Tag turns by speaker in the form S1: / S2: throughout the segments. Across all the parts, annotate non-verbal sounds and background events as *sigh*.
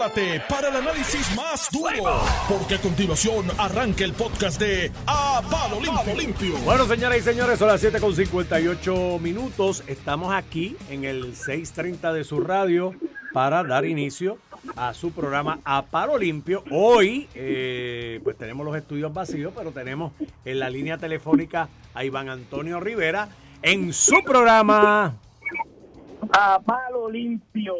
S1: prepárate para el análisis más duro, porque a continuación arranca el podcast de A Palo Limpio.
S2: Bueno, señoras y señores, son las 7 con 58 minutos. Estamos aquí en el 630 de su radio para dar inicio a su programa A Palo Limpio. Hoy, eh, pues tenemos los estudios vacíos, pero tenemos en la línea telefónica a Iván Antonio Rivera en su programa
S3: A Palo Limpio.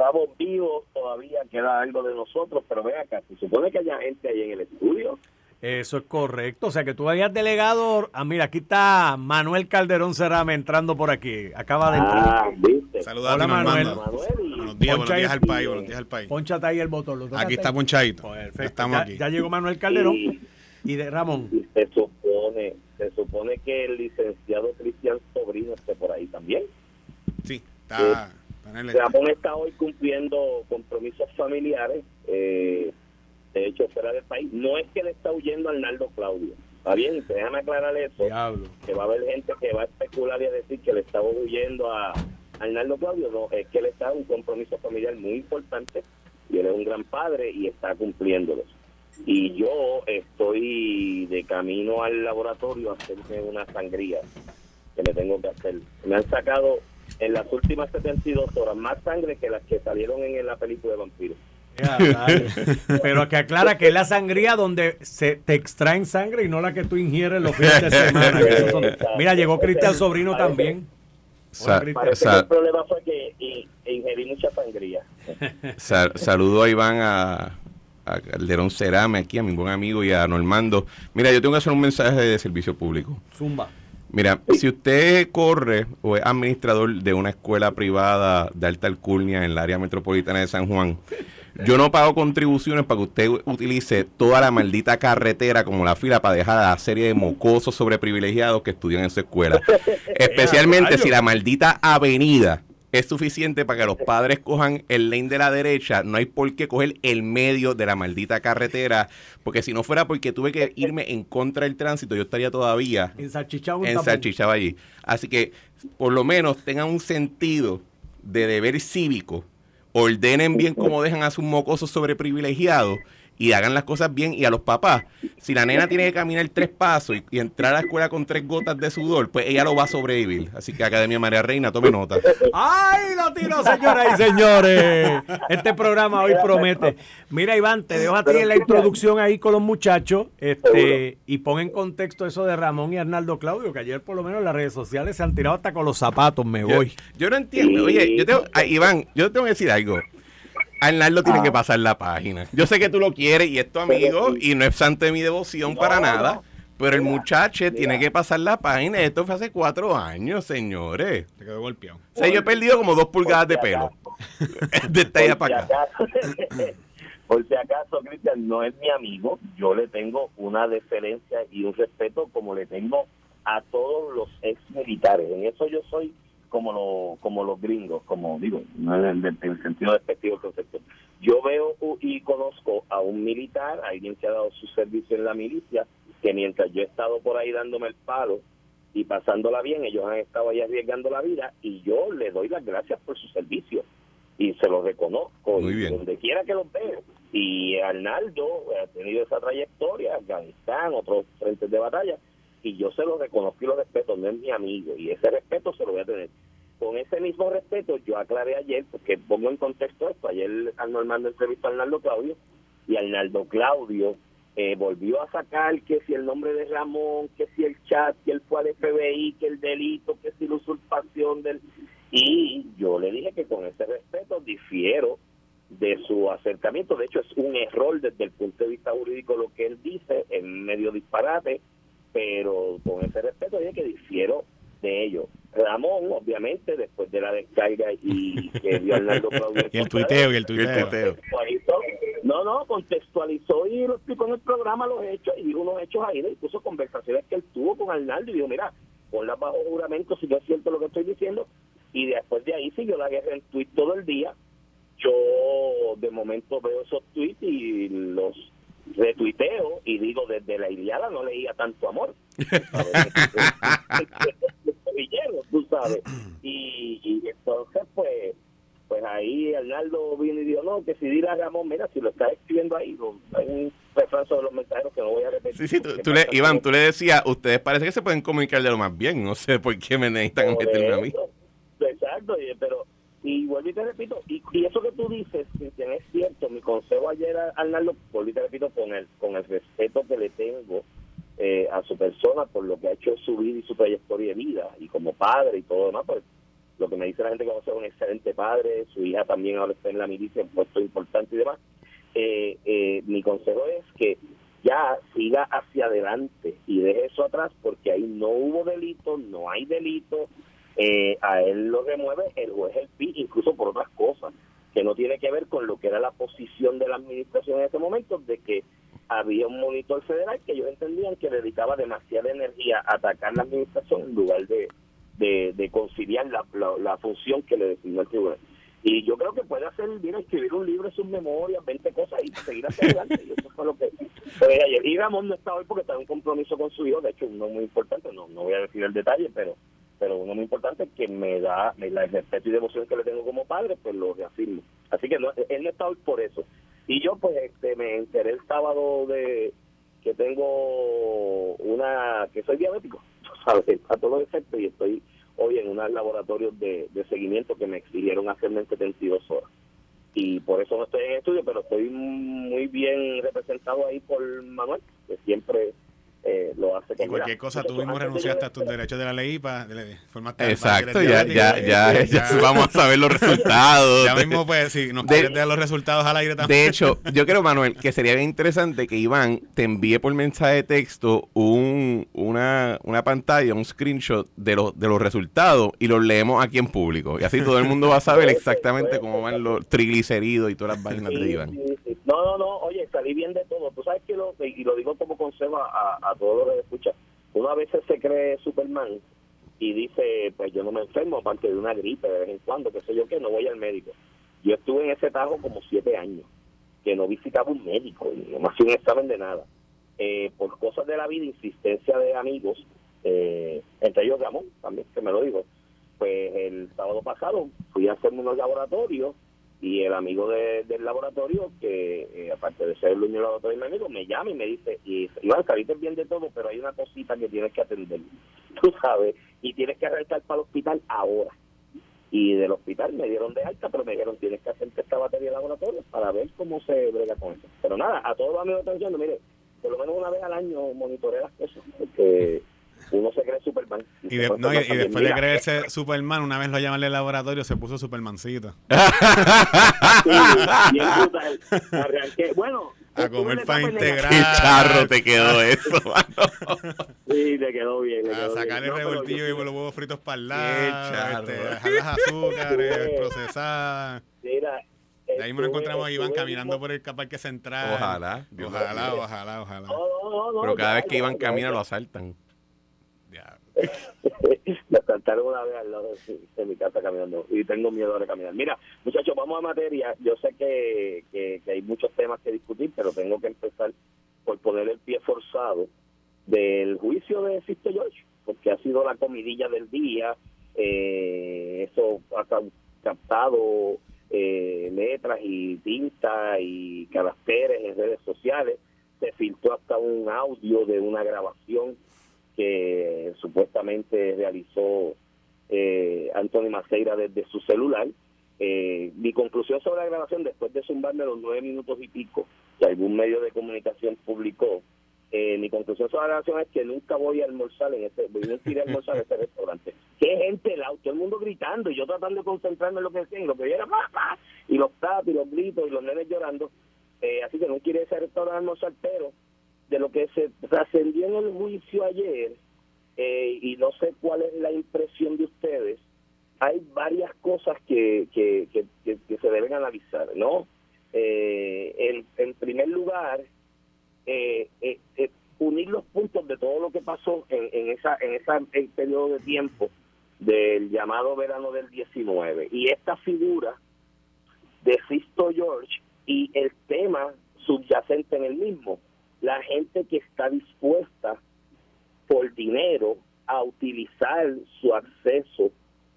S3: Estamos vivos, todavía queda algo de nosotros, pero ven acá, se supone que haya gente ahí en el estudio.
S2: Eso es correcto. O sea que tú habías delegado. Ah, mira, aquí está Manuel Calderón Cerame entrando por aquí. Acaba de entrar.
S3: Ah, viste.
S4: Saludos
S2: Hola,
S4: a
S2: Manuel.
S3: Manuel y-
S4: Buenos días, buenos días al país, buenos días al país.
S2: Pónchate ahí el botón. ¿lo
S4: Aquí está ponchadito.
S2: Perfecto.
S4: Estamos
S2: ya,
S4: aquí.
S2: ya llegó Manuel Calderón
S3: y-
S2: y de Ramón.
S3: y se supone, se supone que el licenciado Cristian Sobrino esté por ahí también.
S4: Sí, está, el-
S3: Ramón está hoy cumpliendo compromisos familiares, eh, de hecho fuera del país. No es que le está huyendo a Arnaldo Claudio. Está bien, déjame aclarar eso.
S2: Diablo.
S3: que va a haber gente que va a especular y a decir que le estaba huyendo a Arnaldo Claudio, no, es que él está en un compromiso familiar muy importante y él es un gran padre y está cumpliéndolos. Y yo estoy de camino al laboratorio a hacerme una sangría que me tengo que hacer. Me han sacado en las últimas 72 horas más sangre que las que salieron en la película de vampiros.
S2: Pero que aclara que es la sangría donde se te extraen sangre y no la que tú ingieres los fines de *laughs* semana. que esos son- Mira, llegó Cristian Sobrino también.
S3: Parece que el problema fue que ingerí mucha sangría. *laughs*
S5: sa- saludo a Iván, a, a Calderón Cerame, aquí, a mi buen amigo y a Normando. Mira, yo tengo que hacer un mensaje de servicio público.
S2: Zumba.
S5: Mira, si usted corre o es administrador de una escuela privada de alta alcurnia en el área metropolitana de San Juan, yo no pago contribuciones para que usted utilice toda la maldita carretera como la fila para dejar a la serie de mocosos sobreprivilegiados que estudian en su escuela. *laughs* Especialmente si la maldita avenida es suficiente para que los padres cojan el lane de la derecha, no hay por qué coger el medio de la maldita carretera, porque si no fuera porque tuve que irme en contra del tránsito, yo estaría todavía
S2: Ensalchichado un
S5: en
S2: tapón.
S5: Salchichaba allí. Así que por lo menos tengan un sentido de deber cívico, ordenen bien como dejan a sus mocosos sobreprivilegiados y hagan las cosas bien y a los papás. Si la nena tiene que caminar tres pasos y, y entrar a la escuela con tres gotas de sudor, pues ella lo va a sobrevivir. Así que Academia María Reina, tome nota.
S2: ¡Ay, lo tiró, señoras y señores! Este programa hoy promete. Mira, Iván, te dejo a ti en la introducción ahí con los muchachos este, y pon en contexto eso de Ramón y Arnaldo Claudio, que ayer por lo menos en las redes sociales se han tirado hasta con los zapatos, me voy.
S5: yo no entiendo. Oye, yo tengo, Iván, yo tengo que decir algo. Arnaldo
S3: Ah.
S5: tiene que pasar la página. Yo sé que tú lo quieres y es tu amigo y no es santo de mi devoción para nada.
S3: no.
S5: Pero el muchacho
S3: mira.
S5: tiene que pasar la página. Esto fue hace cuatro años, señores.
S4: Te quedó golpeado.
S5: O sea, yo he perdido como dos pulgadas de pelo. *laughs* De esta
S3: si
S5: para acá.
S3: acaso, *laughs* por si acaso, Cristian no es mi amigo, yo le tengo una deferencia y un respeto como le tengo a todos los ex militares. En eso yo soy como lo, como los gringos, como digo, no en el, en el sentido despectivo del concepto. Yo veo y conozco a un militar, alguien que ha dado su servicio en la milicia, que mientras yo he estado por ahí dándome el palo y pasándola bien, ellos han estado ahí arriesgando la vida y yo le doy las gracias por su servicio y se los reconozco
S5: Muy
S3: y
S5: bien.
S3: donde quiera que los veo. Y Arnaldo ha tenido esa trayectoria, Afganistán, otros frentes de batalla, y yo se lo reconozco y lo respeto, no es mi amigo, y ese respeto se lo voy a tener. Con ese mismo respeto, yo aclaré ayer, porque pongo en contexto esto, ayer Arnaldo entrevistó a Arnaldo Claudio, y Arnaldo Claudio eh, volvió a sacar que si el nombre de Ramón, que si el chat, que él fue al FBI, que el delito, que si la usurpación del... Y yo le dije que con ese respeto difiero de su acercamiento. De hecho, es un error desde el punto de vista jurídico lo que él dice, es medio disparate, pero con ese respeto dije que difiero de ello. Ramón, obviamente, después de la descarga y *laughs* que vio Arnaldo Claudio
S4: Y el tuiteo, y el tuiteo.
S3: No, no, contextualizó y lo explicó en el programa los hechos y dijo unos hechos ahí, incluso conversaciones que él tuvo con Arnaldo y dijo, mira, ponla bajo juramento si no es cierto lo que estoy diciendo. Y después de ahí siguió la guerra en tweet todo el día. Yo de momento veo esos tweets y los retuiteo y digo, desde la Iliada no leía tanto amor. *laughs* Tú sabes. Y, y entonces, pues, pues ahí Arnaldo vino y dijo, no, que si dile a Ramón, mira, si lo estás escribiendo ahí, hay un refranzo de los mensajeros que no voy a repetir.
S5: Sí, sí, tú, le, Iván, tú le decías, ustedes parece que se pueden comunicar de lo más bien, no sé por qué me necesitan meterme a mí.
S3: Exacto, pero, y vuelvo y te repito, y, eso que tú dices, que es cierto, mi consejo ayer a Arnaldo, vuelvo y te repito, con el, con el respeto que le tengo eh, a su persona por lo que ha hecho su vida y su trayectoria de vida, y como padre y todo demás, pues lo que me dice la gente que va a ser un excelente padre, su hija también ahora está en la milicia, en puesto importante y demás. Eh, eh, mi consejo es que ya siga hacia adelante y deje eso atrás porque ahí no hubo delito, no hay delito, eh, a él lo remueve el juez el PI, incluso por otras cosas, que no tiene que ver con lo que era la posición de la administración en ese momento, de que había un monitor federal que ellos entendían que dedicaba demasiada energía a atacar la administración en lugar de, de, conciliar la, la, función que le designó el tribunal. Y yo creo que puede hacer bien escribir un libro de sus memorias, 20 cosas y seguir hacia adelante. Y eso fue lo que. Ayer, y Ramón no está hoy porque está en un compromiso con su hijo, de hecho, uno muy importante, no, no voy a decir el detalle, pero pero uno muy importante que me da el respeto y devoción que le tengo como padre, pues lo reafirmo. Así que no, él no está hoy por eso. Y yo, pues, este, me enteré el sábado de que tengo una. que soy diabético, *laughs* ¿sabes? A todo efecto y estoy hoy en unos laboratorios de, seguimiento que me exigieron hacerme en 72 horas. Y por eso no estoy en estudio, pero estoy muy bien representado ahí por Manuel, que siempre eh, lo hace
S4: y cualquier cosa tú mismo renunciaste a tus derechos de la ley para
S5: formaste exacto ya ya, *laughs* ya, ya, vamos a saber los resultados.
S4: Ya mismo pues si nos quieres dar los resultados al aire también.
S5: de hecho yo creo Manuel que sería bien interesante que Iván te envíe por mensaje de texto un, una, una pantalla un screenshot de los de los resultados y los leemos aquí en público. Y así todo el mundo va a saber exactamente cómo van los triglicéridos y todas las vainas de Iván.
S3: no no no oye salí bien de todo. Tú sabes que lo y lo digo como consejo a a todos los que escuchan, uno a veces se cree Superman y dice, pues yo no me enfermo aparte de una gripe de vez en cuando, qué sé yo qué, no voy al médico. Yo estuve en ese tajo como siete años, que no visitaba un médico, y no me hacía un examen de nada. Eh, por cosas de la vida, insistencia de amigos, eh, entre ellos Ramón, también, que me lo digo, pues el sábado pasado fui a hacerme unos laboratorios y el amigo del laboratorio, que eh, aparte de ser el del laboratorio mi amigo, me llama y me dice, y, Iván, saliste bien de todo, pero hay una cosita que tienes que atender, *laughs* tú sabes, y tienes que arrancar para el hospital ahora. Y del hospital me dieron de alta, pero me dijeron, tienes que hacerte esta batería de laboratorio para ver cómo se brega con eso. Pero nada, a todos los amigos están diciendo, mire, por lo menos una vez al año monitoree las cosas, porque uno se cree Superman.
S4: Y, después de creerse Superman, una vez lo llaman al laboratorio, se puso Supermancito. *laughs*
S3: Bueno,
S4: a comer para integrar.
S5: Qué charro te quedó *laughs* eso,
S3: Sí, te quedó bien.
S4: a sacar el revoltillo y los huevos fritos para el lado. Este, dejar las azúcares *laughs* procesadas. Mira, de ahí nos encontramos a Iván caminando por el parque central.
S5: Ojalá.
S4: Ojalá, ojalá, ojalá.
S5: Pero cada vez que Iván camina lo asaltan. *laughs*
S3: me asaltaron una vez al lado de, mi casa caminando y tengo miedo de caminar. Mira, muchachos, vamos a materia. Yo sé que, que, hay muchos temas que discutir, pero tengo que empezar por poner el pie forzado del juicio de Sisto George, porque ha sido la comidilla del día. Eh, eso ha captado eh, letras y tinta y caracteres en redes sociales. Se filtró hasta un audio de una grabación que supuestamente realizó eh, Anthony Maceira desde su celular. Eh, mi conclusión sobre la grabación, después de zumbarme los nueve minutos y pico que algún medio de comunicación publicó, eh, mi conclusión sobre la grabación es que nunca voy a almorzar en ese, voy a ir a almorzar en ese restaurante. Qué gente, todo el mundo gritando y yo tratando de concentrarme en lo que decían, lo que era y los taps y los gritos y los nenes llorando. Eh, así que no quiere ese restaurante almorzar, pero de lo que se trascendió en el juicio ayer, eh, y no sé cuál es la impresión de ustedes, hay varias cosas que, que, que, se deben analizar, ¿no? Eh, en, primer lugar, eh, unir los puntos de todo lo que pasó en, en esa en ese periodo de tiempo del llamado verano del 19 y esta figura de Sisto George y el tema subyacente en el mismo la gente que está dispuesta por dinero a utilizar su acceso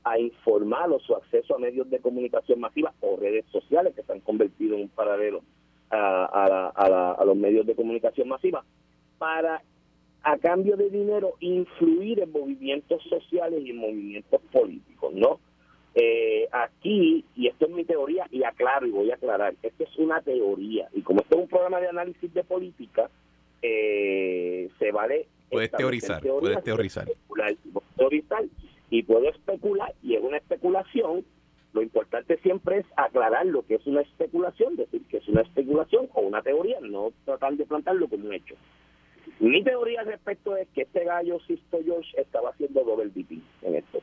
S3: a informar o su acceso a medios de comunicación masiva o redes sociales que se han convertido en un paralelo a, a los medios de comunicación masiva para a cambio de dinero influir en movimientos sociales y en movimientos políticos, ¿no? Eh, aquí, y esto es mi teoría, y aclaro y voy a aclarar, esto es una teoría, y como esto es un programa de análisis de política, eh, se vale...
S5: Puedes teorizar, puedes teorizar.
S3: teorizar y puedo especular, y es una especulación, lo importante siempre es aclarar lo que es una especulación, decir que es una especulación o una teoría, no tratar de plantarlo como un hecho. Mi teoría al respecto es que este gallo Sisto George estaba haciendo doble DP en esto.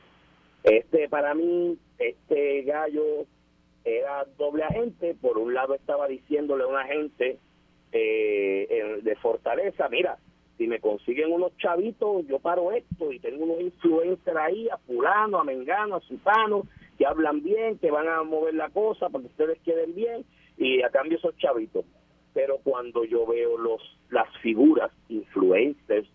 S3: Este, para mí, este gallo era doble agente. Por un lado estaba diciéndole a un agente eh, de Fortaleza, mira, si me consiguen unos chavitos, yo paro esto y tengo unos influencers ahí, a fulano, a mengano, a sutano, que hablan bien, que van a mover la cosa para que ustedes queden bien y a cambio esos chavitos pero cuando yo veo los las figuras influencers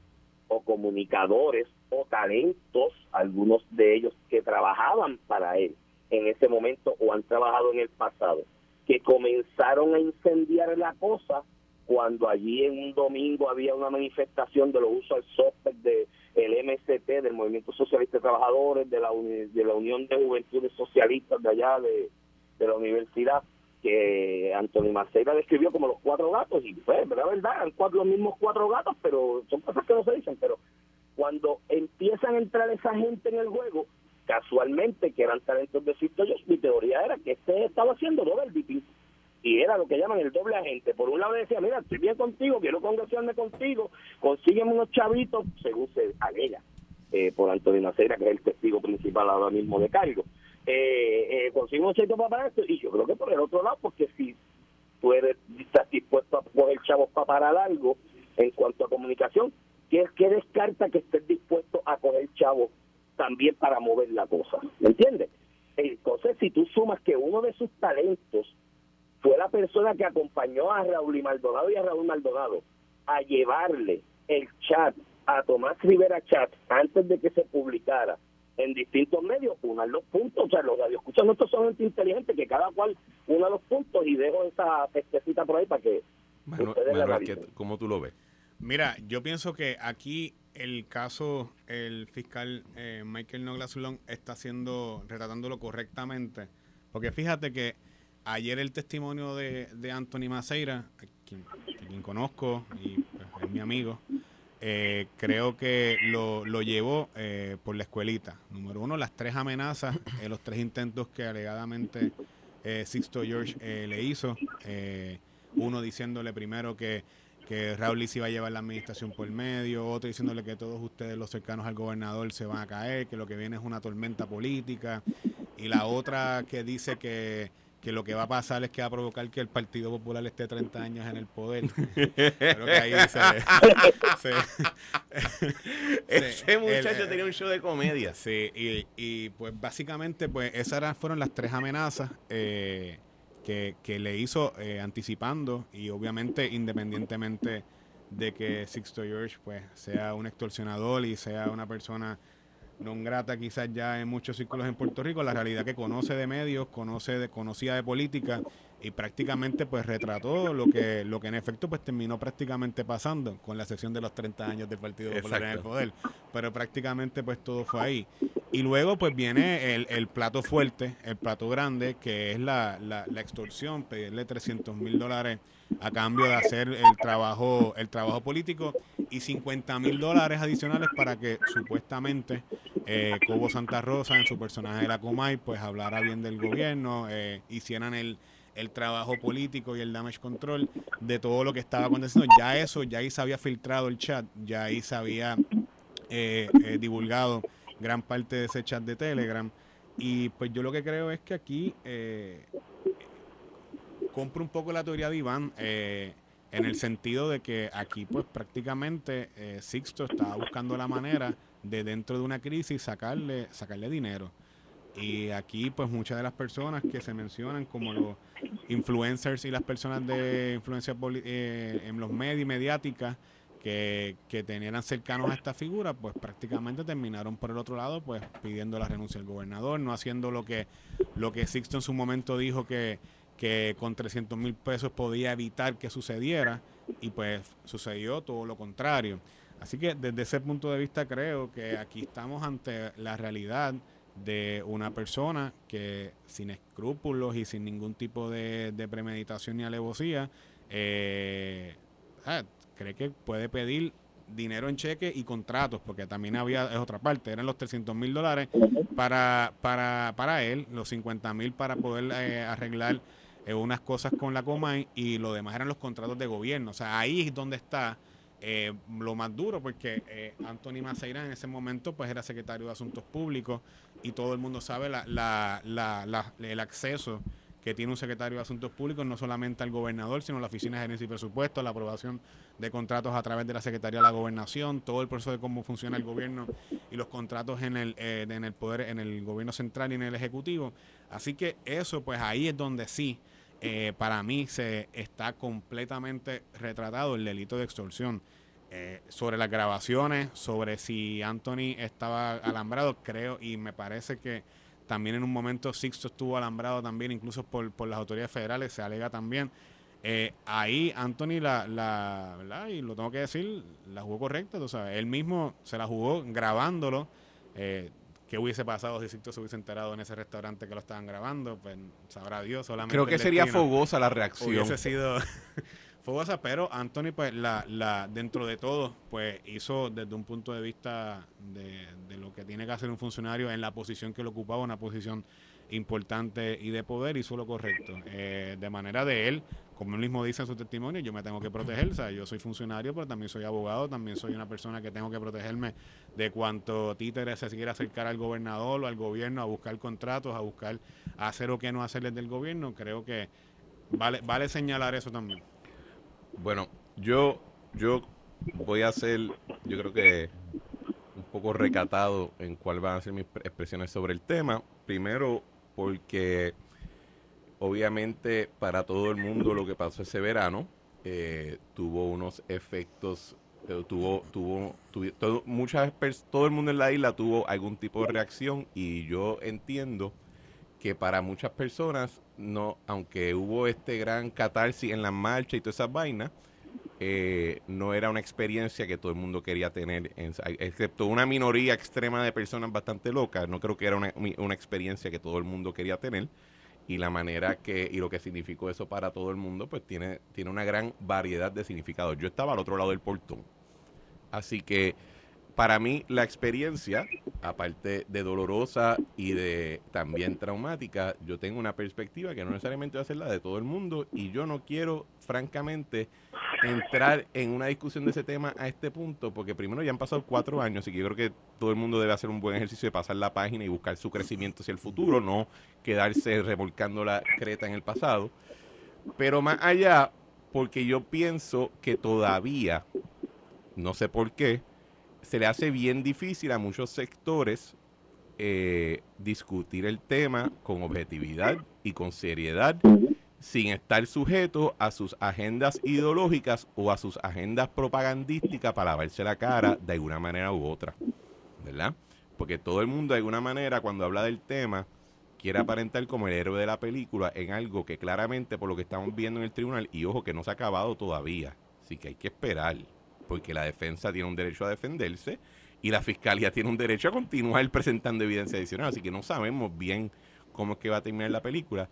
S3: o comunicadores o talentos, algunos de ellos que trabajaban para él en ese momento o han trabajado en el pasado, que comenzaron a incendiar la cosa cuando allí en un domingo había una manifestación de los usos al software de el MST, del Movimiento Socialista de Trabajadores, de la, de la Unión de Juventudes Socialistas de allá de, de la universidad, que Anthony Maceira describió como los cuatro gatos y pues la verdad eran cuatro, los mismos cuatro gatos pero son cosas que no se dicen pero cuando empiezan a entrar esa gente en el juego casualmente que eran talentos de yo mi teoría era que este estaba haciendo doble DP y era lo que llaman el doble agente. Por un lado decía mira estoy bien contigo quiero congregarme contigo consígueme unos chavitos según se alega eh, por Antonio Maceira que es el testigo principal ahora mismo de cargo. Eh, eh, consigo un cierto para esto y yo creo que por el otro lado porque si tú eres, dispuesto a coger chavos para parar algo en cuanto a comunicación ¿qué, que descarta que estés dispuesto a coger chavos también para mover la cosa ¿me entiendes? entonces si tú sumas que uno de sus talentos fue la persona que acompañó a Raúl y Maldonado y a Raúl Maldonado a llevarle el chat a Tomás Rivera Chat antes de que se publicara en distintos medios, unan los puntos, o sea, los radioescuchas nuestros son gente inteligente, que cada cual una los puntos y dejo esa pestecita por ahí para que
S5: ¿Cómo tú lo ves?
S4: Mira, yo pienso que aquí el caso, el fiscal eh, Michael Noglas Long está haciendo, retratándolo correctamente, porque fíjate que ayer el testimonio de, de Anthony Maceira, quien, quien conozco y pues, es mi amigo, eh, creo que lo, lo llevó eh, por la escuelita. Número uno, las tres amenazas, eh, los tres intentos que alegadamente Sixto George le hizo. uno diciéndole primero que, que Raúl se iba a llevar la administración por medio, otro diciéndole que todos ustedes, los cercanos al gobernador, se van a caer, que lo que viene es una tormenta política. Y la otra que dice que que lo que va a pasar es que va a provocar que el Partido Popular esté 30 años en el poder. *laughs* Creo que ahí
S5: se, *laughs* Ese muchacho tenía un show de comedia.
S4: Sí, y, y pues básicamente pues esas fueron las tres amenazas eh, que, que, le hizo eh, anticipando y obviamente independientemente de que Sixto George pues sea un extorsionador y sea una persona non grata quizás ya en muchos círculos en Puerto Rico, la realidad que conoce de medios, conoce de, conocía de política y prácticamente pues retrató lo que lo que en efecto pues terminó prácticamente pasando con la excepción de los 30 años del Partido Popular en el poder, pero prácticamente pues todo fue ahí. Y luego pues viene el, el plato fuerte, el plato grande, que es la, la, extorsión, pedirle 300 mil dólares a cambio de hacer el trabajo, el trabajo político y 50 mil dólares adicionales para que supuestamente eh, Cobo Santa Rosa en su personaje de la Comay pues hablara bien del gobierno, eh, hicieran el, el trabajo político y el damage control de todo lo que estaba aconteciendo. Ya eso, ya ahí se había filtrado el chat, ya ahí se había eh, eh, divulgado gran parte de ese chat de Telegram. Y pues yo lo que creo es que aquí eh, compro un poco la teoría de Iván eh, en el sentido de que aquí pues prácticamente eh, Sixto estaba buscando la manera de dentro de una crisis sacarle, sacarle dinero. Y aquí pues muchas de las personas que se mencionan como los influencers y las personas de influencia en los medios mediáticas que, que tenían cercanos a esta figura, pues prácticamente terminaron por el otro lado, pues pidiendo la renuncia del gobernador, no haciendo lo que, lo que Sixto en su momento dijo que, que con 300 mil pesos podía evitar que sucediera y pues sucedió todo lo contrario. Así que desde ese punto de vista creo que aquí estamos ante la realidad de una persona que sin escrúpulos y sin ningún tipo de, premeditación ni alevosía eh, ah, cree que puede pedir dinero en cheque y contratos, porque también había, es otra parte, eran los 300 mil dólares para, para, para él, los 50 mil para poder eh, arreglar eh, unas cosas con la Comay y lo demás eran los contratos de gobierno. O sea, ahí es donde está eh, lo más duro, porque eh, Anthony Maceira en ese momento pues era secretario de Asuntos Públicos y todo el mundo sabe la, la, la, el acceso que tiene un secretario de Asuntos Públicos, no solamente al gobernador, sino a la Oficina de Gerencia y Presupuesto, la aprobación de contratos a través de la Secretaría de la Gobernación, todo el proceso de cómo funciona el gobierno y los contratos en el, en el poder, en el gobierno central y en el Ejecutivo. Así que eso, pues ahí es donde sí eh, para mí se está completamente retratado el delito de extorsión. Eh, sobre las grabaciones, sobre si Anthony estaba alambrado, creo y me parece que también en un momento Sixto estuvo alambrado también, incluso por, por las autoridades federales, se alega también. Eh, ahí Anthony la, la, y lo tengo que decir, la jugó correcta, tú sabes, él mismo se la jugó grabándolo. Eh, ¿Qué hubiese pasado si Sixto se hubiese enterado en ese restaurante que lo estaban grabando? Pues sabrá Dios, solamente.
S5: Creo que sería fogosa la reacción.
S4: Hubiese sido *laughs* fogosa, pero Anthony, pues, la, la, dentro de todo, pues, hizo desde un punto de vista de, de lo que tiene que hacer un funcionario en la posición que lo ocupaba, una posición importante y de poder, hizo lo correcto. Eh, de manera de él, como él mismo dice en su testimonio, yo me tengo que proteger, o sea, yo soy funcionario, pero también soy abogado, también soy una persona que tengo que protegerme de cuanto títere se quiera acercar al gobernador o al gobierno a buscar contratos, a buscar hacer o qué no hacer desde el gobierno, creo que vale, vale señalar eso también.
S5: Bueno, yo, yo voy a hacer, yo creo que un poco recatado en cuál van a ser mis expresiones sobre el tema. Primero, porque obviamente para todo el mundo lo que pasó ese verano eh, tuvo unos efectos, eh, tuvo, tuvo, todo, muchas todo el mundo en la isla tuvo algún tipo de reacción y yo entiendo que para muchas personas, no, aunque hubo este gran catarsis en la marcha y todas esas vainas, eh, no era una experiencia que todo el mundo quería tener, excepto una minoría extrema de personas bastante locas, no creo que era una, una experiencia que todo el mundo quería tener y la manera que y lo que significó eso para todo el mundo pues tiene tiene una gran variedad de significados. Yo estaba al otro lado del portón. Así que para mí la experiencia, aparte de dolorosa y de también traumática, yo tengo una perspectiva que no necesariamente va a ser la de todo el mundo y yo no quiero, francamente, entrar en una discusión de ese tema a este punto, porque primero ya han pasado cuatro años y yo creo que todo el mundo debe hacer un buen ejercicio de pasar la página y buscar su crecimiento hacia el futuro, no quedarse revolcando la creta en el pasado. Pero más allá, porque yo pienso que todavía, no sé por qué, se le hace bien difícil a muchos sectores eh, discutir el tema con objetividad y con seriedad sin estar sujeto a sus agendas ideológicas o a sus agendas propagandísticas para lavarse la cara de alguna manera u otra, ¿verdad? Porque todo el mundo de alguna manera cuando habla del tema quiere aparentar como el héroe de la película en algo que claramente por lo que estamos viendo en el tribunal, y ojo que no se ha acabado todavía, así que hay que esperar porque la defensa tiene un derecho a defenderse y la fiscalía tiene un derecho a continuar presentando evidencia adicional, así que no sabemos bien cómo es que va a terminar la película,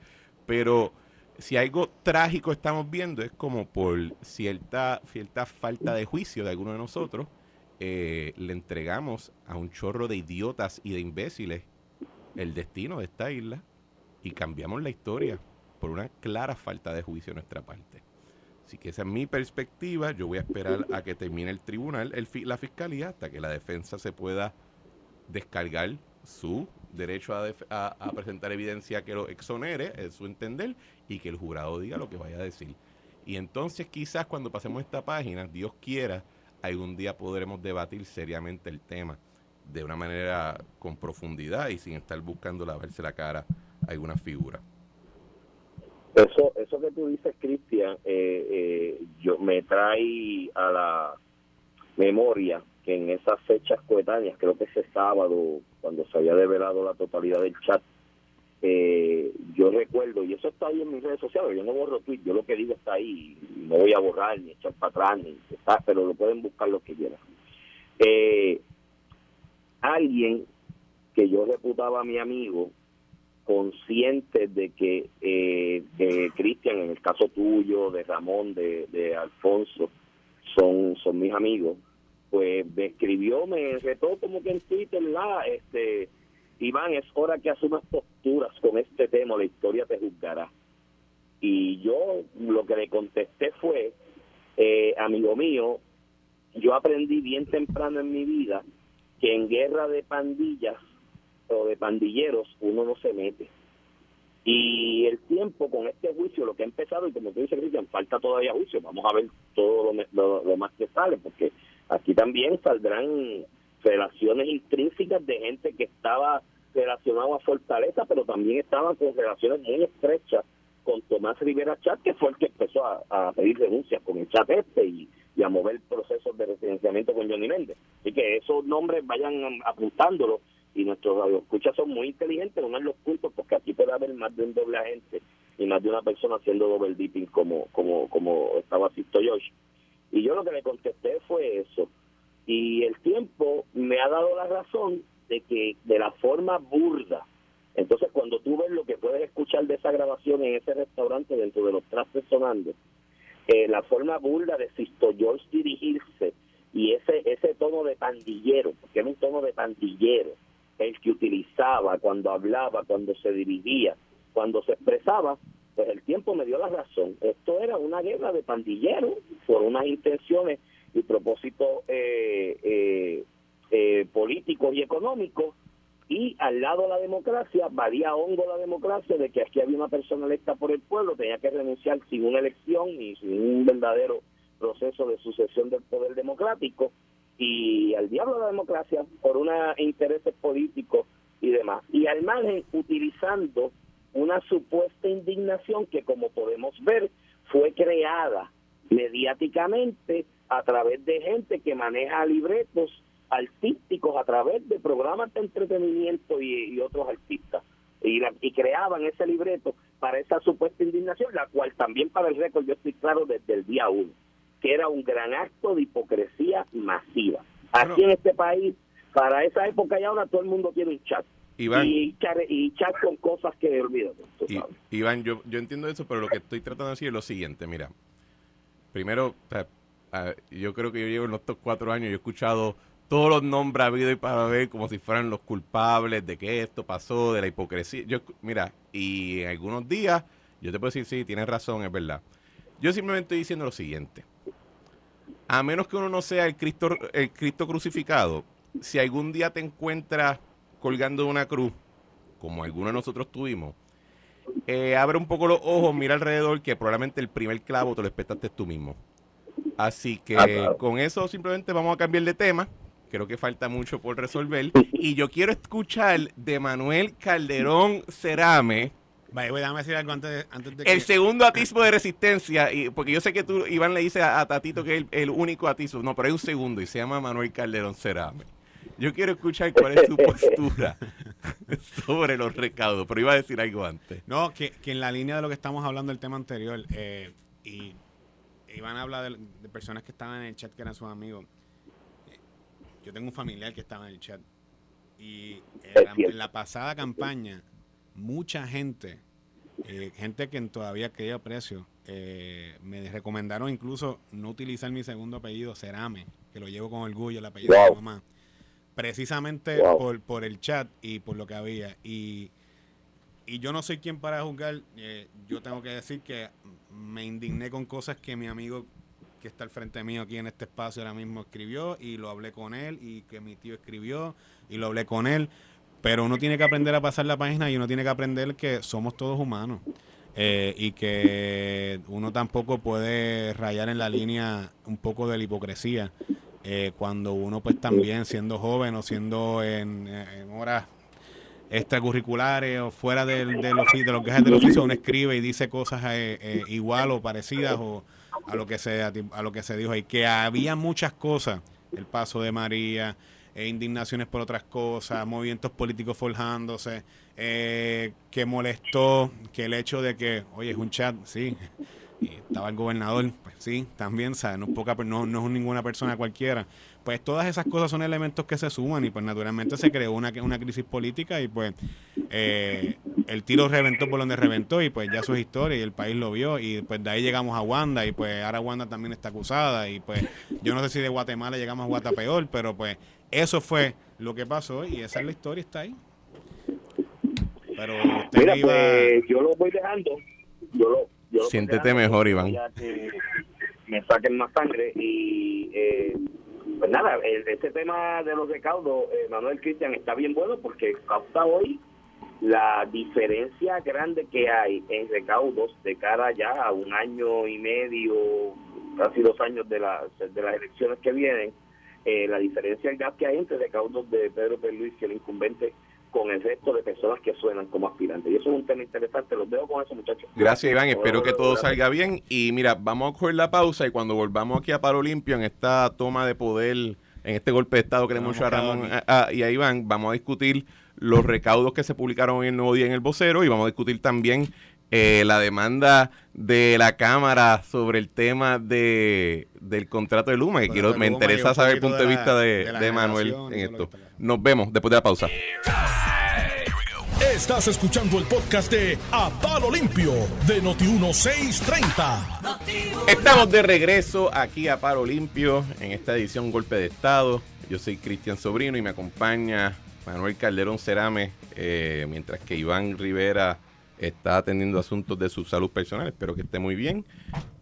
S5: pero si algo trágico estamos viendo es como por cierta, cierta falta de juicio de alguno de nosotros, eh, le entregamos a un chorro de idiotas y de imbéciles el destino de esta isla y cambiamos la historia por una clara falta de juicio de nuestra parte. Así que esa es mi perspectiva. Yo voy a esperar a que termine el tribunal, la fiscalía, hasta que la defensa se pueda descargar su derecho a, presentar evidencia que lo exonere, es su entender, y que el jurado diga lo que vaya a decir. Y entonces quizás cuando pasemos esta página, Dios quiera, algún día podremos debatir seriamente el tema de una manera con profundidad y sin estar buscando lavarse la cara a alguna figura.
S3: Eso, eso que tú dices, Cristian, eh, eh, yo me trae a la memoria que en esas fechas coetáneas, creo que ese sábado, cuando se había develado la totalidad del chat, eh, yo recuerdo, y eso está ahí en mis redes sociales, yo no borro tweets, yo lo que digo está ahí, no voy a borrar ni echar para atrás, ni está, pero lo pueden buscar lo que quieran. Eh, alguien que yo reputaba mi amigo, consciente de que eh, Cristian, en el caso tuyo, de Ramón, de, de Alfonso, son, son mis amigos, pues me escribió, me retó como que en Twitter, la, este, Iván, es hora que asumas posturas con este tema, la historia te juzgará. Y yo lo que le contesté fue, eh, amigo mío, yo aprendí bien temprano en mi vida que en guerra de pandillas o de pandilleros uno no se mete. Y el tiempo con este juicio, lo que ha empezado, y como tú dices, Cristian, falta todavía juicio, vamos a ver todo lo, más que sale, porque aquí también saldrán relaciones intrínsecas de gente que estaba relacionado a Fortaleza, pero también estaba con relaciones muy estrechas con Tomás Rivera Chat, que fue el que empezó a, pedir denuncias con el chat este y, a mover procesos de residenciamiento con Johnny Méndez. Así que esos nombres vayan apuntándolos y nuestros radioescuchas son muy inteligentes en los puntos porque aquí puede haber más de un doble agente y más de una persona haciendo doble dipping como como como estaba Sisto Josh. Y yo lo que le contesté fue eso. Y el tiempo me ha dado la razón de que de la forma burda, entonces cuando tú ves lo que puedes escuchar de esa grabación en ese restaurante dentro de los trastes sonando, eh, la forma burda de Sisto George dirigirse y ese ese tono de pandillero, porque era un tono de pandillero, el que utilizaba cuando hablaba, cuando se dirigía, cuando se expresaba, pues el tiempo me dio la razón. Esto era una guerra de pandilleros por unas intenciones y propósitos eh, eh, eh, políticos y económicos y al lado de la democracia valía hongo la democracia de que aquí había una persona electa por el pueblo, tenía que renunciar sin una elección y sin un verdadero proceso de sucesión del poder democrático y al diablo la democracia por unos intereses políticos y demás. Y al margen utilizando una supuesta indignación que como podemos ver fue creada mediáticamente a través de gente que maneja libretos artísticos a través de programas de entretenimiento y, otros artistas. Y, y creaban ese libreto para esa supuesta indignación, la cual también para el récord yo estoy claro desde el día uno, que era un gran acto de hipocresía masiva. Aquí en este país, para esa época y ahora todo el mundo tiene un chat. y, chat con cosas que olvidan.
S5: Iván, yo, yo entiendo eso, pero lo que estoy tratando de decir es lo siguiente, mira. Primero, yo creo que yo llevo en estos cuatro años, yo he escuchado todos los nombres habido y para ver como si fueran los culpables de que esto pasó, de la hipocresía. Yo, mira, y en algunos días yo te puedo decir, sí, tienes razón, es verdad. Yo simplemente estoy diciendo lo siguiente. A menos que uno no sea el Cristo, el Cristo crucificado, si algún día te encuentras colgando una cruz, como algunos de nosotros tuvimos, eh, abre un poco los ojos, mira alrededor, que probablemente el primer clavo te lo espetaste tú mismo. Así que ah, con eso simplemente vamos a cambiar de tema creo que falta mucho por resolver. Y yo quiero escuchar de Manuel Calderón Cerame.
S4: Vaya, voy, a decir algo antes, de
S5: que... El segundo atisbo de resistencia, y, porque yo sé que tú, Iván, le dice a, Tatito que es el, único atisbo. No, pero hay un segundo y se llama Manuel Calderón Cerame. Yo quiero escuchar cuál es su *laughs* postura *laughs* sobre los recaudos, pero iba a decir algo antes.
S4: No, que, en la línea de lo que estamos hablando del tema anterior, eh, y Iván habla de, de, personas que estaban en el chat que eran sus amigos. Yo tengo un familiar que estaba en el chat. Y en la, pasada campaña, mucha gente, eh, gente que todavía quería precio, eh, me recomendaron incluso no utilizar mi segundo apellido, Cerame, que lo llevo con orgullo, el apellido de mi mamá. Precisamente por, por el chat y por lo que había. Y, y yo no soy quien para juzgar. Eh, yo tengo que decir que me indigné con cosas que mi amigo que está al frente mío aquí en este espacio ahora mismo escribió y lo hablé con él y que mi tío escribió y lo hablé con él. Pero uno tiene que aprender a pasar la página y uno tiene que aprender que somos todos humanos. Eh, y que uno tampoco puede rayar en la línea un poco de la hipocresía eh, cuando uno pues también siendo joven o siendo en, horas extracurriculares o fuera de, de, los, de los gajes del oficio uno escribe y dice cosas eh, igual o parecidas o, a lo que se a lo que se dijo ahí que había muchas cosas el paso de María, e indignaciones por otras cosas, movimientos políticos forjándose, eh, que molestó que el hecho de que, oye, es un chat, sí, y estaba el gobernador, pues sí, también, ¿sabes? No poca, no, no es ninguna persona cualquiera. Pues todas esas cosas son elementos que se suman y pues naturalmente se creó una, una crisis política y pues eh, el tiro reventó por donde reventó y pues ya su historia y el país lo vio y pues de ahí llegamos a Wanda y pues ahora Wanda también está acusada y pues yo no sé si de Guatemala llegamos a Guatapeor, pero pues eso fue lo que pasó y esa es la historia, está ahí.
S3: Pero Mira, pues, yo lo voy dejando. Yo lo, yo
S5: Siéntete mejor, Iván.
S3: me saquen más sangre y eh, pues nada, este tema de los recaudos, eh, Manuel Cristian, está bien bueno porque causa hoy la diferencia grande que hay en recaudos de cara ya a un año y medio, casi dos años de, la, de las elecciones que vienen, eh, la diferencia el gap que hay entre recaudos de Pedro Luis y el incumbente con el resto de personas que suenan como aspirantes. Y eso es un tema interesante. Los dejo con eso, muchachos.
S5: Gracias, Iván. Espero que todo salga bien. Y mira, vamos a coger la pausa y cuando volvamos aquí a Paro Limpio en esta toma de poder, en este golpe de Estado que le hemos hecho a Ramón y a Iván, vamos a discutir los recaudos que se publicaron hoy el nuevo día en el vocero y vamos a discutir también eh, la demanda de la Cámara sobre el tema de, del contrato de Luma, que quiero, me interesa saber el punto de, vista de, Manuel en esto. Nos vemos después de la pausa.
S1: Estás escuchando el podcast de A Palo Limpio de Noti1630.
S5: Estamos de regreso aquí a Palo Limpio en esta edición Golpe de Estado. Yo soy Cristian Sobrino y me acompaña Manuel Calderón Cerame, eh, mientras que Iván Rivera está atendiendo asuntos de su salud personal, espero que esté muy bien.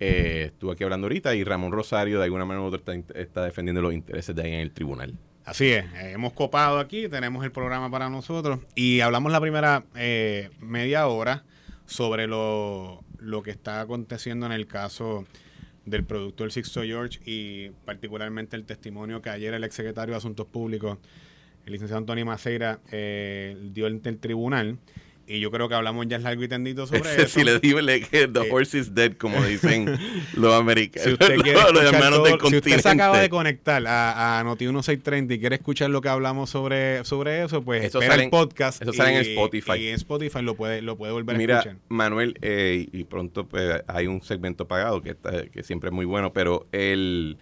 S5: Eh, estuvo aquí hablando ahorita y Ramón Rosario de alguna manera u otra está, defendiendo los intereses de ahí en el tribunal.
S4: Así es, eh, hemos copado aquí, tenemos el programa para nosotros y hablamos la primera eh, media hora sobre lo, lo que está aconteciendo en el caso del productor Sixto George y particularmente el testimonio que ayer el exsecretario de Asuntos Públicos, el licenciado Antonio Maceira, dio ante el tribunal. Y yo creo que hablamos ya largo y tendido sobre *laughs* eso.
S5: Si le digo que the horse is dead, como dicen *laughs* los americanos.
S4: Si usted, quiere *laughs* los, si usted se acaba de conectar a, a Noti 1630 y quiere escuchar lo que hablamos sobre, sobre eso, pues eso espera el podcast.
S5: Eso sale en Spotify.
S4: Y en Spotify lo puede, lo puede volver
S5: Mira,
S4: a escuchar.
S5: Manuel, eh, y pronto pues, hay un segmento pagado que, está, que siempre es muy bueno, pero el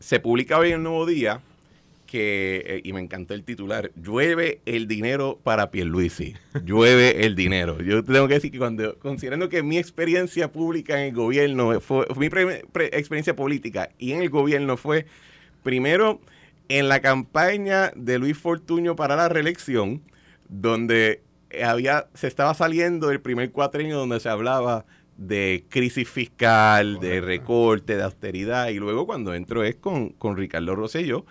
S5: se publica hoy en el Nuevo Día que, eh, y me encantó el titular, llueve el dinero para Pierluisi, llueve el dinero. Yo tengo que decir que cuando, considerando que mi experiencia pública en el gobierno, fue, mi experiencia política y en el gobierno fue, primero, en la campaña de Luis Fortuño para la reelección, donde había, se estaba saliendo del primer cuatrenio donde se hablaba de crisis fiscal, de recorte, de austeridad, y luego cuando entro es con, con Ricardo Rosselló,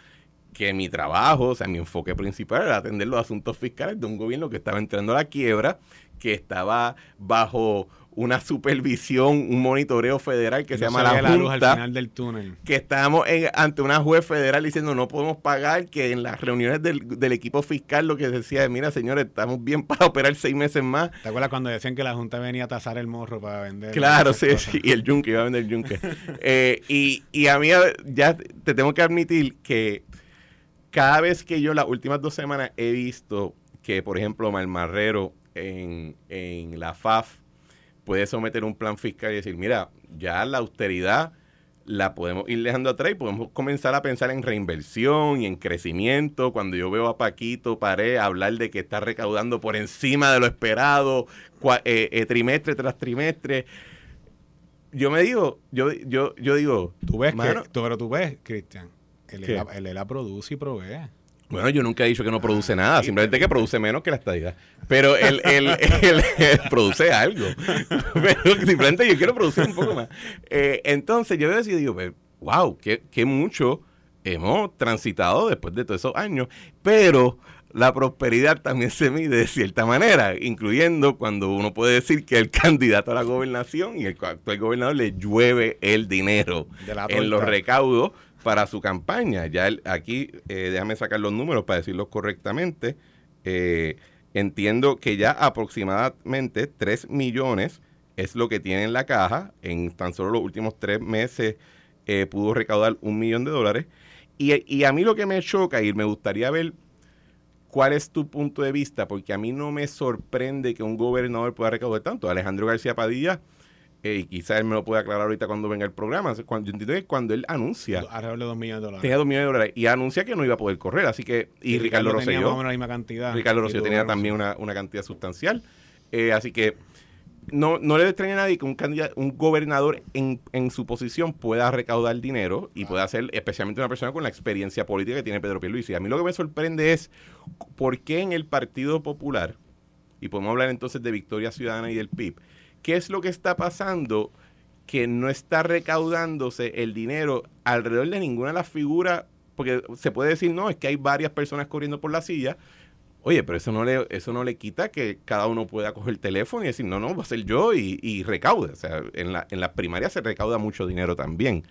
S5: que mi trabajo, o sea, mi enfoque principal era atender los asuntos fiscales de un gobierno que estaba entrando a la quiebra, que estaba bajo una supervisión, un monitoreo federal que se llama la,
S4: la luz al final del túnel.
S5: Que estábamos ante una juez federal diciendo no podemos pagar, que en las reuniones del, equipo fiscal lo que decía es, mira señores, estamos bien *laughs* para operar seis meses más.
S4: ¿Te acuerdas cuando decían que la Junta venía a tasar el morro para vender?
S5: Claro, sí, sí, y el yunque, iba a vender el yunque. *laughs* Eh, y, y a mí ya te tengo que admitir que cada vez que yo las últimas dos semanas he visto que, por ejemplo, Malmarrero en, en la FAF puede someter un plan fiscal y decir, mira, ya la austeridad la podemos ir dejando atrás y podemos comenzar a pensar en reinversión y en crecimiento. Cuando yo veo a Paquito Paré hablar de que está recaudando por encima de lo esperado, eh, eh, trimestre tras trimestre, yo me digo, yo, yo, yo digo,
S4: tú ves que, pero tú ves, Cristian, el ELA, produce y provee.
S5: Bueno, yo nunca he dicho que no produce nada, simplemente que produce menos que la estadía. Pero él, *laughs* produce algo. Pero simplemente yo quiero producir un poco más. Eh, entonces yo decidido, digo, pues, wow, qué, qué mucho hemos transitado después de todos esos años. Pero la prosperidad también se mide de cierta manera, incluyendo cuando uno puede decir que el candidato a la gobernación y el actual gobernador le llueve el dinero en los recaudos para su campaña. Ya aquí, eh, déjame sacar los números para decirlos correctamente. Eh, entiendo que ya aproximadamente 3 millones es lo que tiene en la caja. En tan solo los últimos tres meses eh, pudo recaudar un millón de dólares. Y, y a mí lo que me choca y me gustaría ver cuál es tu punto de vista, porque a mí no me sorprende que un gobernador pueda recaudar tanto. Alejandro García Padilla eh, y quizás él me lo pueda aclarar ahorita cuando venga el programa. Cuando, yo entiendo que cuando él anuncia.
S4: Alrededor de 2 millones de dólares.
S5: Tenía 2 millones de dólares. Y anuncia que no iba a poder correr. Así que. Y, Ricardo, Ricardo Rosselló.
S4: Tenía la misma cantidad.
S5: Ricardo Rosselló tenía también una, una, cantidad sustancial. Eh, así que. No, no le extraña a nadie que un candidato, un gobernador en, en su posición pueda recaudar dinero y pueda ser especialmente una persona con la experiencia política que tiene Pedro Pierluisi. A mí lo que me sorprende es por qué en el Partido Popular, y podemos hablar entonces de Victoria Ciudadana y del PIB, ¿qué es lo que está pasando que no está recaudándose el dinero alrededor de ninguna de las figuras, porque se puede decir, no, es que hay varias personas corriendo por la silla. Oye, pero eso no le, eso no le quita que cada uno pueda coger el teléfono y decir, no, no, va a ser yo y, y recaude. O sea, en la, en la primaria se recauda mucho dinero también.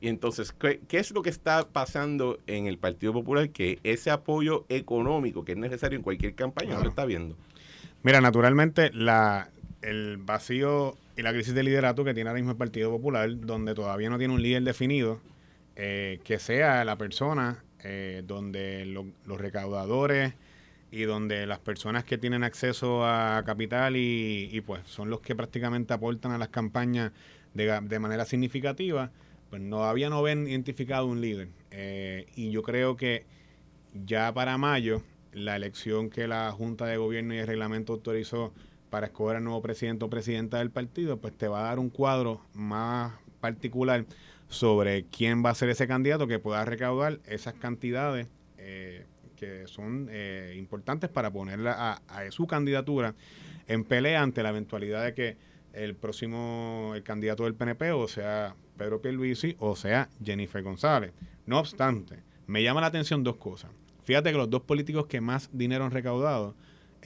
S5: Y entonces, ¿qué, ¿qué, es lo que está pasando en el Partido Popular? Que ese apoyo económico que es necesario en cualquier campaña no lo está viendo.
S4: Mira, naturalmente, la, el vacío y la crisis de liderato que tiene ahora mismo el Partido Popular, donde todavía no tiene un líder definido, eh, que sea la persona eh, donde lo, los recaudadores y donde las personas que tienen acceso a capital y, pues son los que prácticamente aportan a las campañas de, de manera significativa, pues todavía no ven identificado un líder. Eh, y yo creo que ya para mayo, la elección que la Junta de Gobierno y el reglamento autorizó para escoger al nuevo presidente o presidenta del partido, pues te va a dar un cuadro más particular sobre quién va a ser ese candidato que pueda recaudar esas cantidades eh, que son eh, importantes para ponerla a, su candidatura en pelea ante la eventualidad de que el próximo el candidato del PNP o sea Pedro Pierluisi o sea Jennifer González. No obstante, me llama la atención dos cosas. Fíjate que los dos políticos que más dinero han recaudado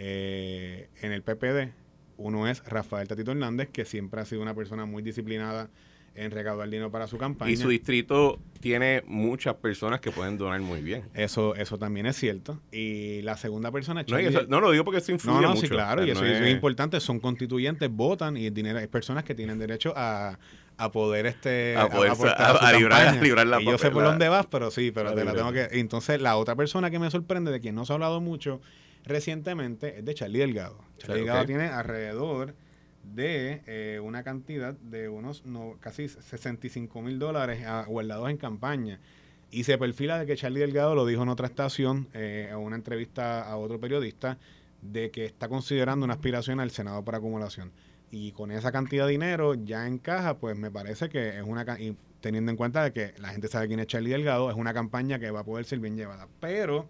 S4: eh, en el PPD, uno es Rafael Tatito Hernández, que siempre ha sido una persona muy disciplinada en recaudar dinero para su campaña.
S5: Y su distrito tiene muchas personas que pueden donar muy bien.
S4: Eso eso también es cierto. Y la segunda persona...
S5: No, eso, no lo digo porque eso influye
S4: no, no,
S5: mucho.
S4: Sí, claro,
S5: o
S4: sea,
S5: y
S4: eso,
S5: no
S4: es... es importante. Son constituyentes, votan y el dinero, hay personas que tienen derecho a, a poder este
S5: a, poder,
S4: a,
S5: a, *laughs* a librar, librar, la
S4: y yo sé por dónde vas pero sí pero te la tengo que entonces la otra persona que me sorprende de quien no se ha hablado mucho recientemente es de Charlie Delgado Charlie Delgado okay. tiene alrededor de eh, una cantidad de unos no, casi 65 mil dólares guardados en campaña y se perfila de que Charlie Delgado lo dijo en otra estación eh, en una entrevista a otro periodista de que está considerando una aspiración al Senado por acumulación y con esa cantidad de dinero ya en caja, pues me parece que es una y teniendo en cuenta de que la gente sabe quién es Charlie Delgado, es una campaña que va a poder ser bien llevada. Pero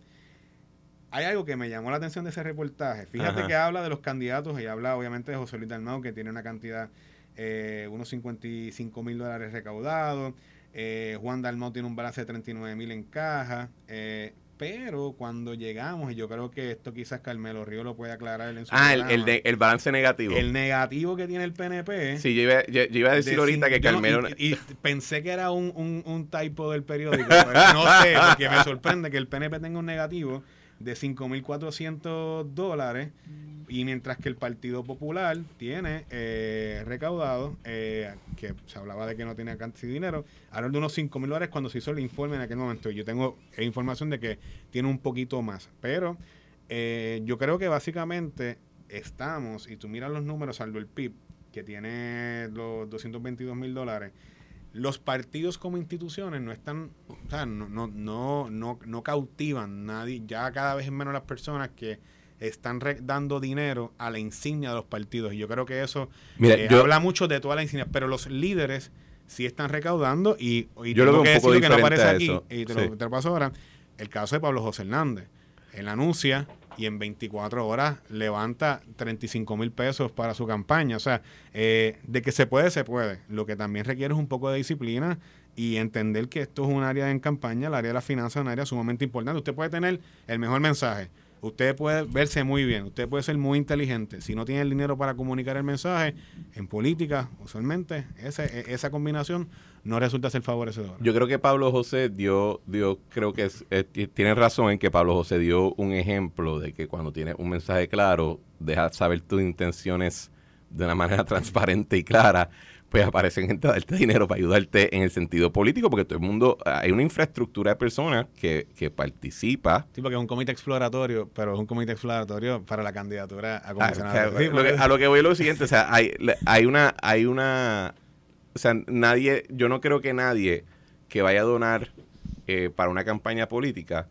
S4: hay algo que me llamó la atención de ese reportaje. Fíjate Ajá. que habla de los candidatos y habla obviamente de José Luis Dalmau, que tiene una cantidad, eh, unos 55 mil dólares recaudados. Eh, Juan Dalmau tiene un balance de 39 mil en caja. Eh, pero cuando llegamos, y yo creo que esto quizás Carmelo Río lo puede aclarar en su
S5: Ah, el, el, de, el, balance negativo.
S4: El negativo que tiene el PNP.
S5: Sí, yo iba, yo, yo iba a decir de, ahorita que Carmelo...
S4: No, y, y, pensé que era un, un, un typo del periódico, pero no sé, porque me sorprende que el PNP tenga un negativo de 5.400 dólares y mientras que el Partido Popular tiene eh, recaudado, eh, que se hablaba de que no tenía cantidad de dinero, ahora de unos 5.000 dólares cuando se hizo el informe en aquel momento. Yo tengo información de que tiene un poquito más, pero eh, yo creo que básicamente estamos, y tú miras los números, salvo el PIB, que tiene los 222 mil dólares, los partidos como instituciones no están, o sea, no, no, no, no, no cautivan nadie, ya cada vez es menos las personas que están dando dinero a la insignia de los partidos. Y yo creo que eso
S5: Mira,
S4: eh,
S5: yo,
S4: habla mucho de toda la insignia, pero los líderes sí están recaudando y, y
S5: yo lo
S4: que
S5: un poco
S4: decir que no aparece aquí, y te,
S5: sí.
S4: lo, te lo paso ahora, el caso de Pablo José Hernández. Él anuncia y en 24 horas levanta 35 mil pesos para su campaña. O sea, eh, de que se puede, se puede. Lo que también requiere es un poco de disciplina y entender que esto es un área en campaña, el área de la finanza es un área sumamente importante. Usted puede tener el mejor mensaje, usted puede verse muy bien, usted puede ser muy inteligente. Si no tiene el dinero para comunicar el mensaje, en política, usualmente, esa, esa combinación no resulta ser favorecedora.
S5: Yo creo que Pablo José dio, dio creo que tiene razón en que Pablo José dio un ejemplo de que cuando tienes un mensaje claro, deja saber tus intenciones de una manera *laughs* transparente y clara, pues aparecen gente a darte dinero para ayudarte en el sentido político, porque todo el mundo, hay una infraestructura de personas que, que participa.
S4: Sí, porque es un comité exploratorio, pero es un comité exploratorio para la candidatura a
S5: Ah,
S4: comisionado.
S5: o sea, a lo que voy es lo siguiente, o sea, hay, hay una, hay una, o sea, nadie, yo no creo que nadie que vaya a donar eh, para una campaña política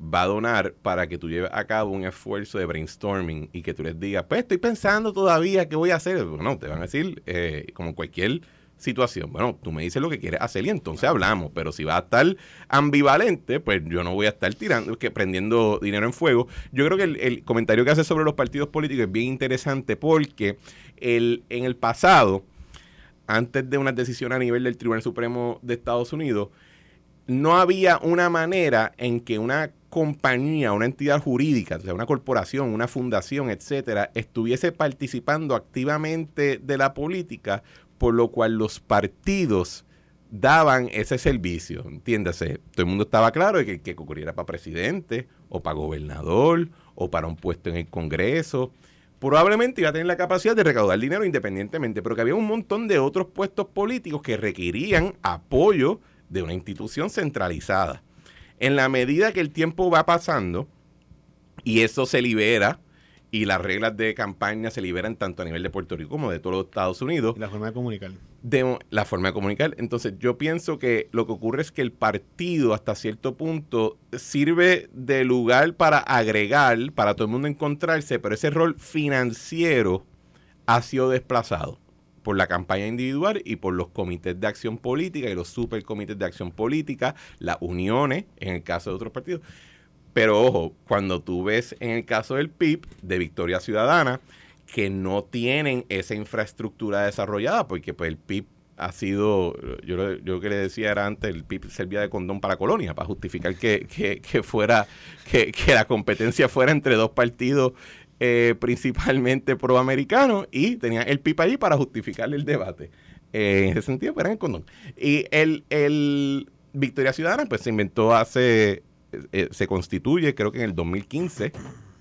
S5: va a donar para que tú lleves a cabo un esfuerzo de brainstorming y que tú les digas, pues estoy pensando todavía qué voy a hacer. Bueno, te van a decir, eh, como cualquier situación, bueno, tú me dices lo que quieres hacer y entonces hablamos, pero si va a estar ambivalente, pues yo no voy a estar tirando, que prendiendo dinero en fuego. Yo creo que el, el comentario que hace sobre los partidos políticos es bien interesante porque el, en el pasado, antes de una decisión a nivel del Tribunal Supremo de Estados Unidos, no había una manera en que una compañía, una entidad jurídica, o sea, una corporación, una fundación, etcétera, estuviese participando activamente de la política, por lo cual los partidos daban ese servicio, entiéndase. Todo el mundo estaba claro de que que ocurriera para presidente, o para gobernador, o para un puesto en el Congreso, probablemente iba a tener la capacidad de recaudar dinero independientemente, pero que había un montón de otros puestos políticos que requerían apoyo de una institución centralizada. En la medida que el tiempo va pasando y eso se libera y las reglas de campaña se liberan tanto a nivel de Puerto Rico como de todos los Estados Unidos,
S4: la forma de comunicar.
S5: de la forma de comunicar. Entonces, yo pienso que lo que ocurre es que el partido, hasta cierto punto, sirve de lugar para agregar, para todo el mundo encontrarse, pero ese rol financiero ha sido desplazado por la campaña individual y por los comités de acción política y los supercomités de acción política, las uniones, en el caso de otros partidos. Pero ojo, cuando tú ves en el caso del PIB, de Victoria Ciudadana, que no tienen esa infraestructura desarrollada, porque pues el PIB ha sido, yo, yo que le decía era antes, el PIB servía de condón para colonia, para justificar que, que, que fuera, que, que la competencia fuera entre dos partidos eh, principalmente proamericanos y tenía el PIB allí para justificar el debate. Eh, en ese sentido, pues, era el condón. Y el, el Victoria Ciudadana, pues se inventó hace, eh, se constituye creo que en el 2015,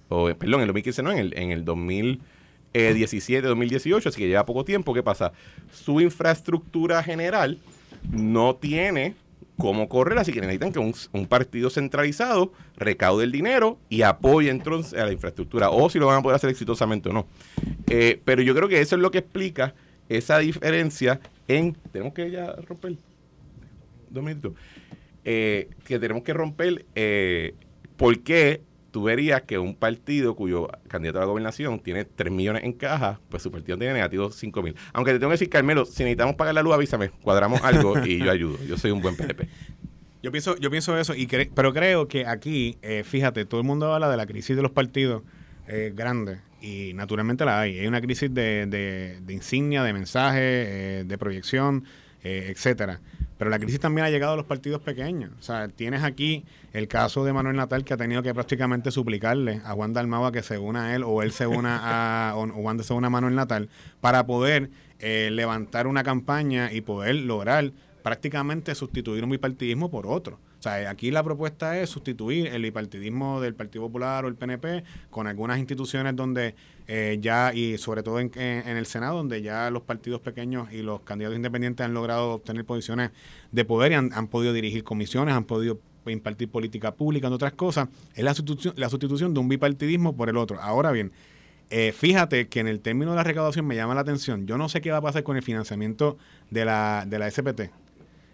S5: o eh, perdón, en el 2015 no, en el, en el 2017, 2018, así que lleva poco tiempo. ¿Qué pasa? Su infraestructura general no tiene cómo correr, así que necesitan que un, partido centralizado recaude el dinero y apoye entonces a la infraestructura, o si lo van a poder hacer exitosamente o no. Eh, pero yo creo que eso es lo que explica esa diferencia en... Tenemos que ya romper... Dos minutos. Eh, que tenemos que romper eh, por qué tú verías que un partido cuyo candidato a la gobernación tiene 3 millones en caja, pues su partido tiene negativo 5 mil. Aunque te tengo que decir, Carmelo, si necesitamos pagar la luz, avísame, cuadramos algo y yo ayudo. Yo soy un buen PDP.
S4: Yo pienso, yo pienso eso, y cre- pero creo que aquí, eh, fíjate, todo el mundo habla de la crisis de los partidos eh, grandes, y naturalmente la hay. Hay una crisis de, de- de insignia, de mensaje, eh, de proyección, etcétera. Pero la crisis también ha llegado a los partidos pequeños. O sea, tienes aquí el caso de Manuel Natal que ha tenido que prácticamente suplicarle a Juan Dalmau a que se una a él o él se una a o, Juan se una Manuel Natal para poder eh, levantar una campaña y poder lograr prácticamente sustituir un bipartidismo por otro. O sea, aquí la propuesta es sustituir el bipartidismo del Partido Popular o el PNP con algunas instituciones donde eh, ya, y sobre todo en, en- en el Senado, donde ya los partidos pequeños y los candidatos independientes han logrado obtener posiciones de poder y han, podido dirigir comisiones, han podido impartir política pública, entre otras cosas, es la sustitución, la sustitución de un bipartidismo por el otro. Ahora bien, eh, fíjate que en el término de la recaudación me llama la atención. Yo no sé qué va a pasar con el financiamiento de la, de la SPT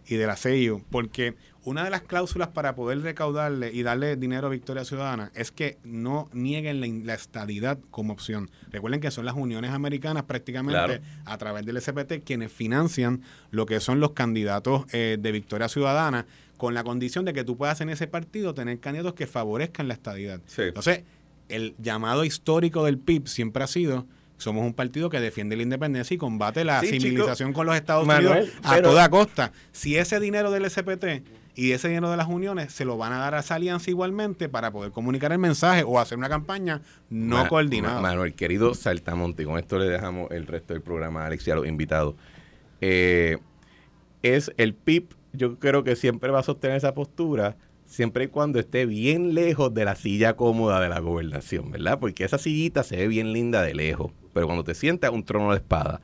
S4: y de la CIU, porque una de las cláusulas para poder recaudarle y darle dinero a Victoria Ciudadana es que no nieguen la, la estadidad como opción. Recuerden que son las uniones americanas prácticamente
S5: Claro.
S4: a través del SPT quienes financian lo que son los candidatos eh, de Victoria Ciudadana con la condición de que tú puedas en ese partido tener candidatos que favorezcan la estadidad.
S5: Sí.
S4: Entonces, el llamado histórico del PIB siempre ha sido somos un partido que defiende la independencia y combate la
S5: Sí, chico.
S4: civilización con los Estados
S5: Manuel,
S4: Unidos a
S5: pero-
S4: toda costa. Si ese dinero del SPT y ese dinero de las uniones se lo van a dar a esa alianza igualmente para poder comunicar el mensaje o hacer una campaña no
S5: Ma-
S4: coordinada.
S5: Ma- Manuel, querido Saltamonte, y con esto le dejamos el resto del programa a Alex y a los invitados. Eh, es el PIB, yo creo que siempre va a sostener esa postura siempre y cuando esté bien lejos de la silla cómoda de la gobernación, ¿verdad? Porque esa sillita se ve bien linda de lejos, pero cuando te sientas un trono de espada.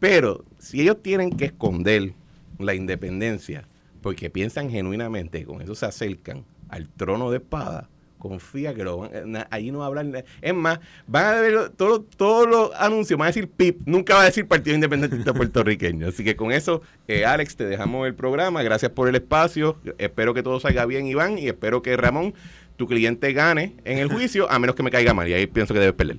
S5: Pero si ellos tienen que esconder la independencia porque piensan genuinamente, con eso se acercan al trono de espada, confía que lo van, na- ahí no hablan. Es más, van a ver todos todos los anuncios, van a decir PIP, nunca va a decir Partido Independiente Puertorriqueño. Así que con eso, eh, Alex, te dejamos el programa. Gracias por el espacio. Espero que todo salga bien, Iván, y espero que Ramón, tu cliente, gane en el juicio, a menos que me caiga mal. Y ahí pienso que debes perder.